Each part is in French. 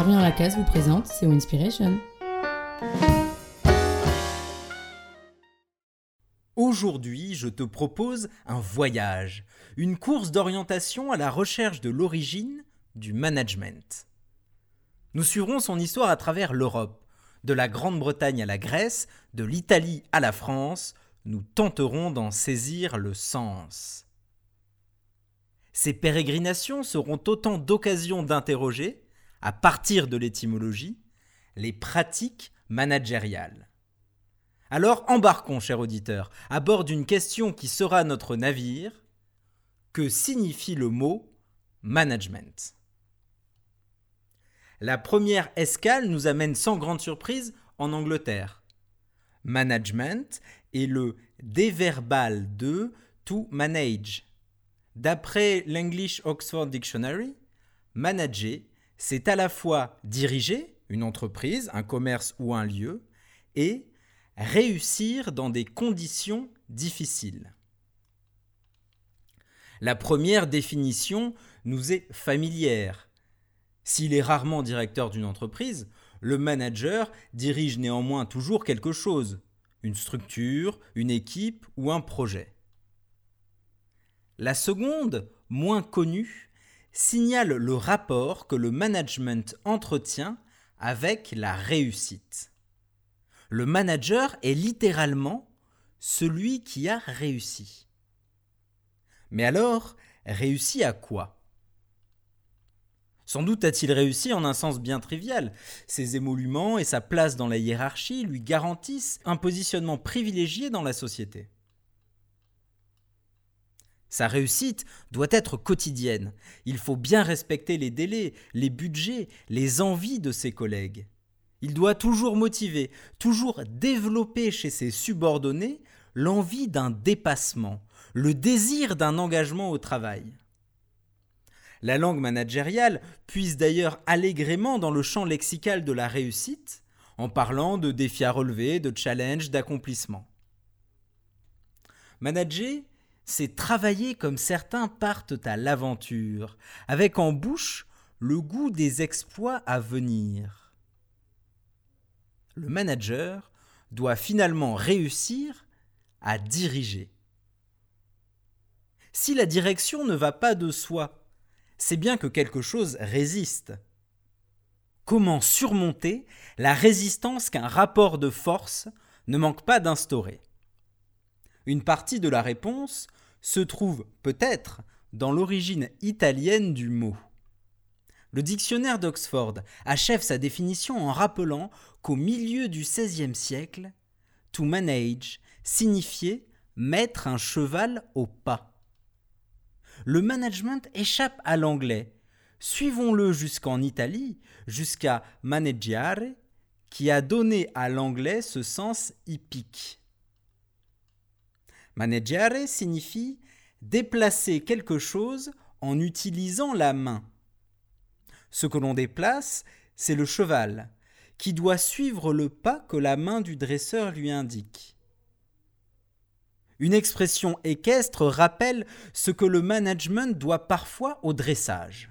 Dorian Lacasse vous présente SEO Inspiration. Aujourd'hui, je te propose un voyage, une course d'orientation à la recherche de l'origine du management. Nous suivrons son histoire à travers l'Europe, de la Grande-Bretagne à la Grèce, de l'Italie à la France, nous tenterons d'en saisir le sens. Ces pérégrinations seront autant d'occasions d'interroger, à partir de l'étymologie, les pratiques managériales. Alors embarquons, cher auditeur, à bord d'une question qui sera notre navire. Que signifie le mot management? La première escale nous amène sans grande surprise en Angleterre. Management est le déverbal de to manage. D'après l'English Oxford Dictionary, manager c'est à la fois diriger une entreprise, un commerce ou un lieu, et réussir dans des conditions difficiles. La première définition nous est familière. S'il est rarement directeur d'une entreprise, le manager dirige néanmoins toujours quelque chose, une structure, une équipe ou un projet. La seconde, moins connue, signale le rapport que le management entretient avec la réussite. Le manager est littéralement celui qui a réussi. Mais alors, réussi à quoi? Sans doute a-t-il réussi en un sens bien trivial. Ses émoluments et sa place dans la hiérarchie lui garantissent un positionnement privilégié dans la société. Sa réussite doit être quotidienne. Il faut bien respecter les délais, les budgets, les envies de ses collègues. Il doit toujours motiver, toujours développer chez ses subordonnés l'envie d'un dépassement, le désir d'un engagement au travail. La langue managériale puise d'ailleurs allégrément dans le champ lexical de la réussite, en parlant de défis à relever, de challenges, d'accomplissements. Manager, c'est travailler comme certains partent à l'aventure, avec en bouche le goût des exploits à venir. Le manager doit finalement réussir à diriger. Si la direction ne va pas de soi, c'est bien que quelque chose résiste. Comment surmonter la résistance qu'un rapport de force ne manque pas d'instaurer? Une partie de la réponse se trouve peut-être dans l'origine italienne du mot. Le dictionnaire d'Oxford achève sa définition en rappelant qu'au milieu du XVIe siècle, to manage signifiait mettre un cheval au pas. Le management échappe à l'anglais. Suivons-le jusqu'en Italie, jusqu'à maneggiare, qui a donné à l'anglais ce sens hippique. Maneggiare signifie déplacer quelque chose en utilisant la main. Ce que l'on déplace, c'est le cheval, qui doit suivre le pas que la main du dresseur lui indique. Une expression équestre rappelle ce que le management doit parfois au dressage.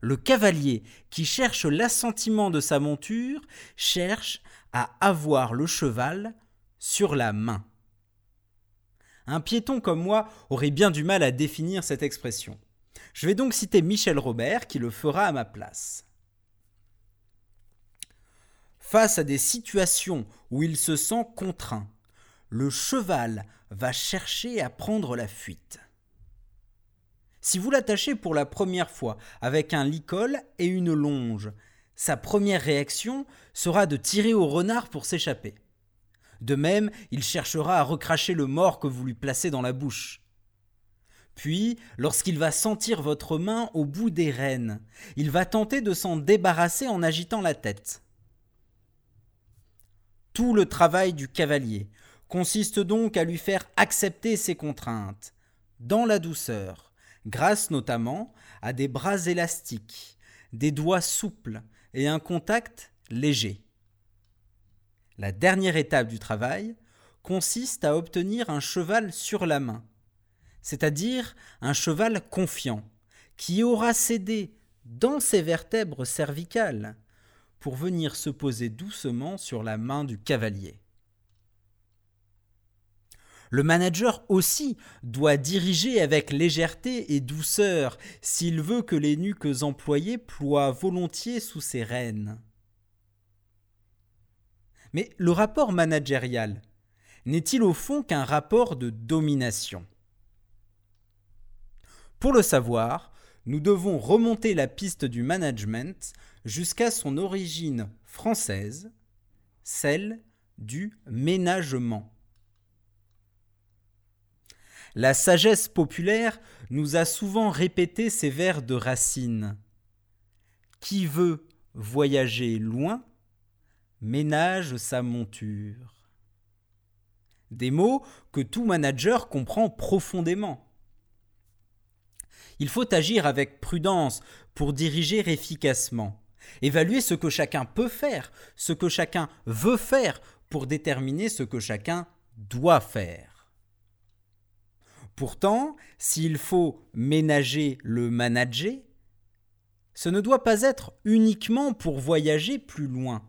Le cavalier qui cherche l'assentiment de sa monture cherche à avoir le cheval sur la main. Un piéton comme moi aurait bien du mal à définir cette expression. Je vais donc citer Michel Robert qui le fera à ma place. Face à des situations où il se sent contraint, le cheval va chercher à prendre la fuite. Si vous l'attachez pour la première fois avec un licol et une longe, sa première réaction sera de tirer au renard pour s'échapper. De même, il cherchera à recracher le mort que vous lui placez dans la bouche. Puis, lorsqu'il va sentir votre main au bout des rênes, il va tenter de s'en débarrasser en agitant la tête. Tout le travail du cavalier consiste donc à lui faire accepter ses contraintes, dans la douceur, grâce notamment à des bras élastiques, des doigts souples et un contact léger. La dernière étape du travail consiste à obtenir un cheval sur la main, c'est-à-dire un cheval confiant, qui aura cédé dans ses vertèbres cervicales, pour venir se poser doucement sur la main du cavalier. Le manager aussi doit diriger avec légèreté et douceur s'il veut que les nuques employées ploient volontiers sous ses rênes. Mais le rapport managérial n'est-il au fond qu'un rapport de domination? Pour le savoir, nous devons remonter la piste du management jusqu'à son origine française, celle du ménagement. La sagesse populaire nous a souvent répété ces vers de Racine. Qui veut voyager loin, ménage sa monture. Des mots que tout manager comprend profondément. Il faut agir avec prudence pour diriger efficacement, évaluer ce que chacun peut faire, ce que chacun veut faire pour déterminer ce que chacun doit faire. Pourtant, s'il faut ménager le manager, ce ne doit pas être uniquement pour voyager plus loin.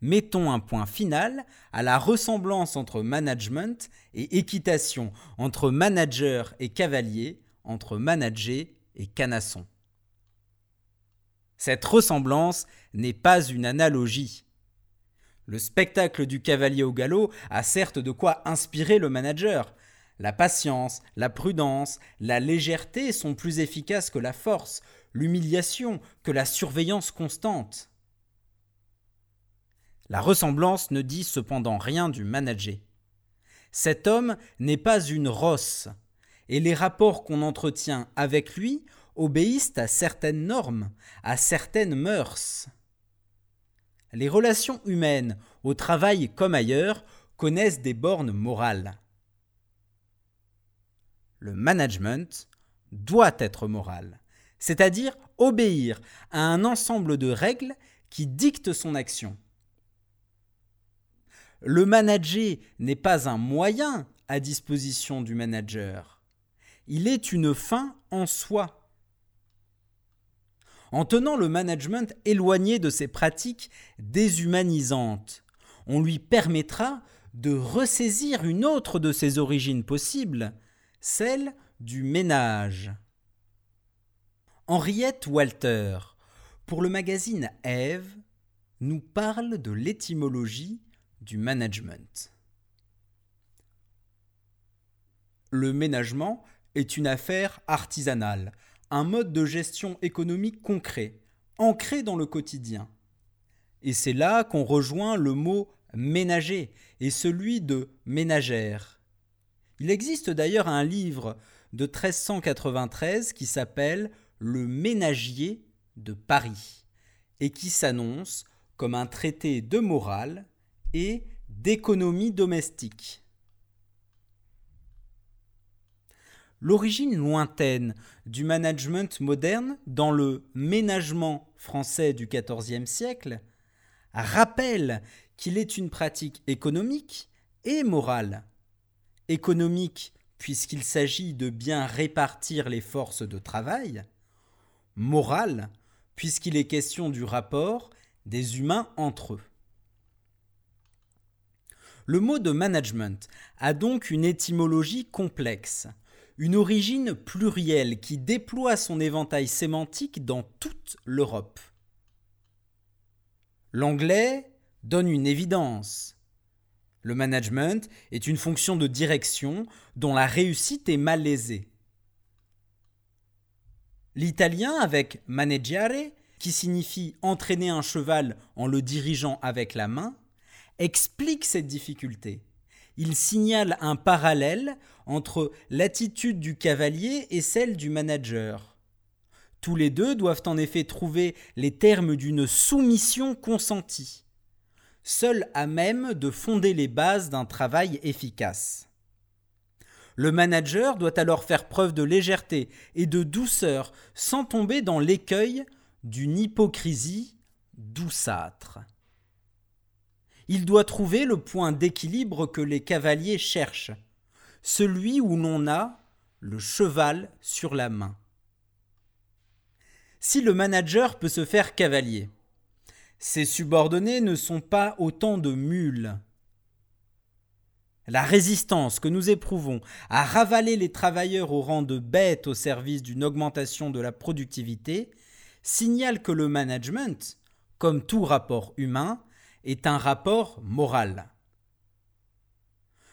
Mettons un point final à la ressemblance entre management et équitation, entre manager et cavalier, entre manager et canasson. Cette ressemblance n'est pas une analogie. Le spectacle du cavalier au galop a certes de quoi inspirer le manager. La patience, la prudence, la légèreté sont plus efficaces que la force, l'humiliation que la surveillance constante. La ressemblance ne dit cependant rien du manager. Cet homme n'est pas une rosse, et les rapports qu'on entretient avec lui obéissent à certaines normes, à certaines mœurs. Les relations humaines, au travail comme ailleurs, connaissent des bornes morales. Le management doit être moral, c'est-à-dire obéir à un ensemble de règles qui dictent son action. Le manager n'est pas un moyen à disposition du manager, il est une fin en soi. En tenant le management éloigné de ces pratiques déshumanisantes, on lui permettra de ressaisir une autre de ses origines possibles, celle du ménage. Henriette Walter, pour le magazine Ève, nous parle de l'étymologie du management. Le ménagement est une affaire artisanale, un mode de gestion économique concret, ancré dans le quotidien. Et c'est là qu'on rejoint le mot ménager et celui de ménagère. Il existe d'ailleurs un livre de 1393 qui s'appelle Le Ménagier de Paris et qui s'annonce comme un traité de morale et d'économie domestique. L'origine lointaine du management moderne dans le ménagement français du XIVe siècle rappelle qu'il est une pratique économique et morale. Économique puisqu'il s'agit de bien répartir les forces de travail, morale puisqu'il est question du rapport des humains entre eux. Le mot de management a donc une étymologie complexe, une origine plurielle qui déploie son éventail sémantique dans toute l'Europe. L'anglais donne une évidence. Le management est une fonction de direction dont la réussite est malaisée. L'italien avec maneggiare, qui signifie entraîner un cheval en le dirigeant avec la main, explique cette difficulté il signale un parallèle entre l'attitude du cavalier et celle du manager. Tous les deux doivent en effet trouver les termes d'une soumission consentie, seule à même de fonder les bases d'un travail efficace. Le manager doit alors faire preuve de légèreté et de douceur sans tomber dans l'écueil d'une hypocrisie douceâtre. Il doit trouver le point d'équilibre que les cavaliers cherchent, celui où l'on a le cheval sur la main. si le manager peut se faire cavalier. Ses subordonnés ne sont pas autant de mules. La résistance que nous éprouvons à ravaler les travailleurs au rang de bêtes au service d'une augmentation de la productivité signale que le management, comme tout rapport humain, est un rapport moral.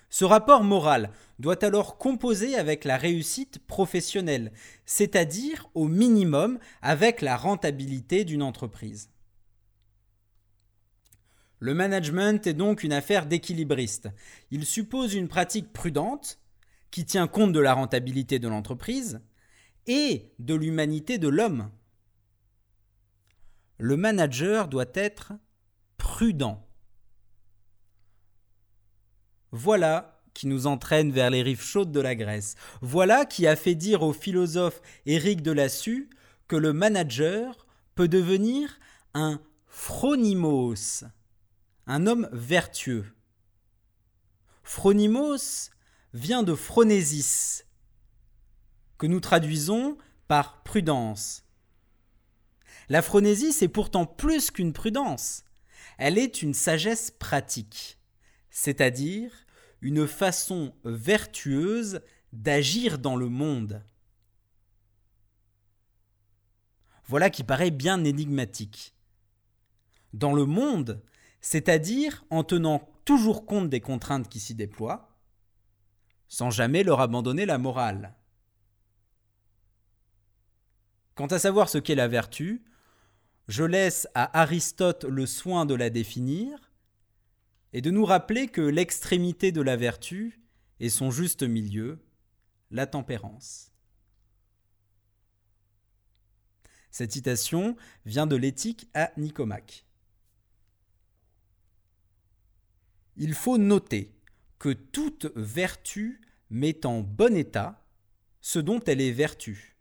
Ce rapport moral doit alors composer avec la réussite professionnelle, c'est-à-dire au minimum avec la rentabilité d'une entreprise. Le management est donc une affaire d'équilibriste. Il suppose une pratique prudente qui tient compte de la rentabilité de l'entreprise et de l'humanité de l'homme. Le manager doit être prudent. Voilà qui nous entraîne vers les rives chaudes de la Grèce. Voilà qui a fait dire au philosophe Éric de Lassus que le manager peut devenir un phronimos, un homme vertueux. Phronimos vient de phronésis, que nous traduisons par prudence. La phronésis est pourtant plus qu'une prudence, elle est une sagesse pratique, c'est-à-dire une façon vertueuse d'agir dans le monde. Voilà qui paraît bien énigmatique. Dans le monde, c'est-à-dire en tenant toujours compte des contraintes qui s'y déploient, sans jamais leur abandonner la morale. Quant à savoir ce qu'est la vertu, je laisse à Aristote le soin de la définir et de nous rappeler que l'extrémité de la vertu est son juste milieu, la tempérance. Cette citation vient de l'éthique à Nicomaque. Il faut noter que toute vertu met en bon état ce dont elle est vertu,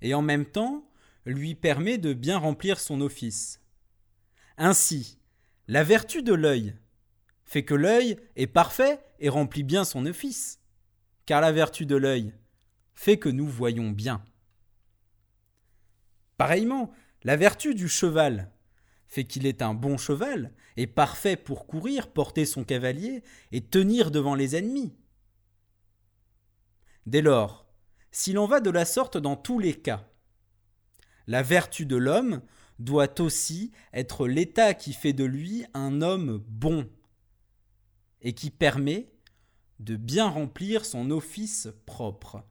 et en même temps lui permet de bien remplir son office. Ainsi, la vertu de l'œil fait que l'œil est parfait et remplit bien son office, car la vertu de l'œil fait que nous voyons bien. Pareillement, la vertu du cheval fait qu'il est un bon cheval, et parfait pour courir, porter son cavalier, et tenir devant les ennemis. Dès lors, si l'on va de la sorte dans tous les cas, la vertu de l'homme doit aussi être l'état qui fait de lui un homme bon, et qui permet de bien remplir son office propre.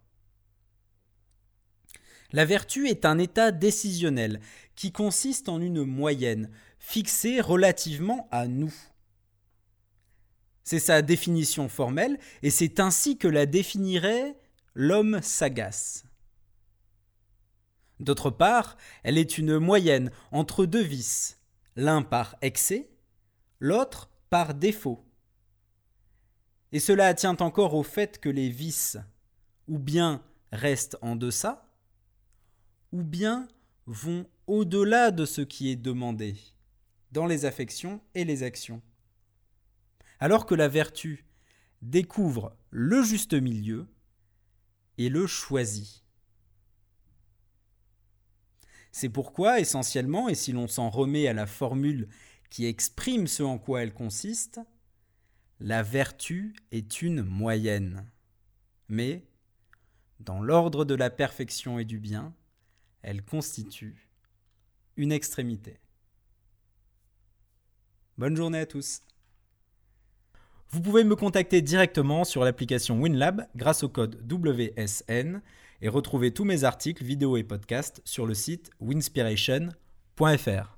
La vertu est un état décisionnel qui consiste en une moyenne fixée relativement à nous. C'est sa définition formelle et c'est ainsi que la définirait l'homme sagace. D'autre part, elle est une moyenne entre deux vices, l'un par excès, l'autre par défaut. Et cela tient encore au fait que les vices ou bien restent en deçà, ou bien vont au-delà de ce qui est demandé dans les affections et les actions. Alors que la vertu découvre le juste milieu et le choisit. C'est pourquoi, essentiellement, et si l'on s'en remet à la formule qui exprime ce en quoi elle consiste, la vertu est une moyenne. Mais, dans l'ordre de la perfection et du bien, elle constitue une extrémité. Bonne journée à tous. Vous pouvez me contacter directement sur l'application WinLab grâce au code WSN et retrouver tous mes articles, vidéos et podcasts sur le site winspiration.fr.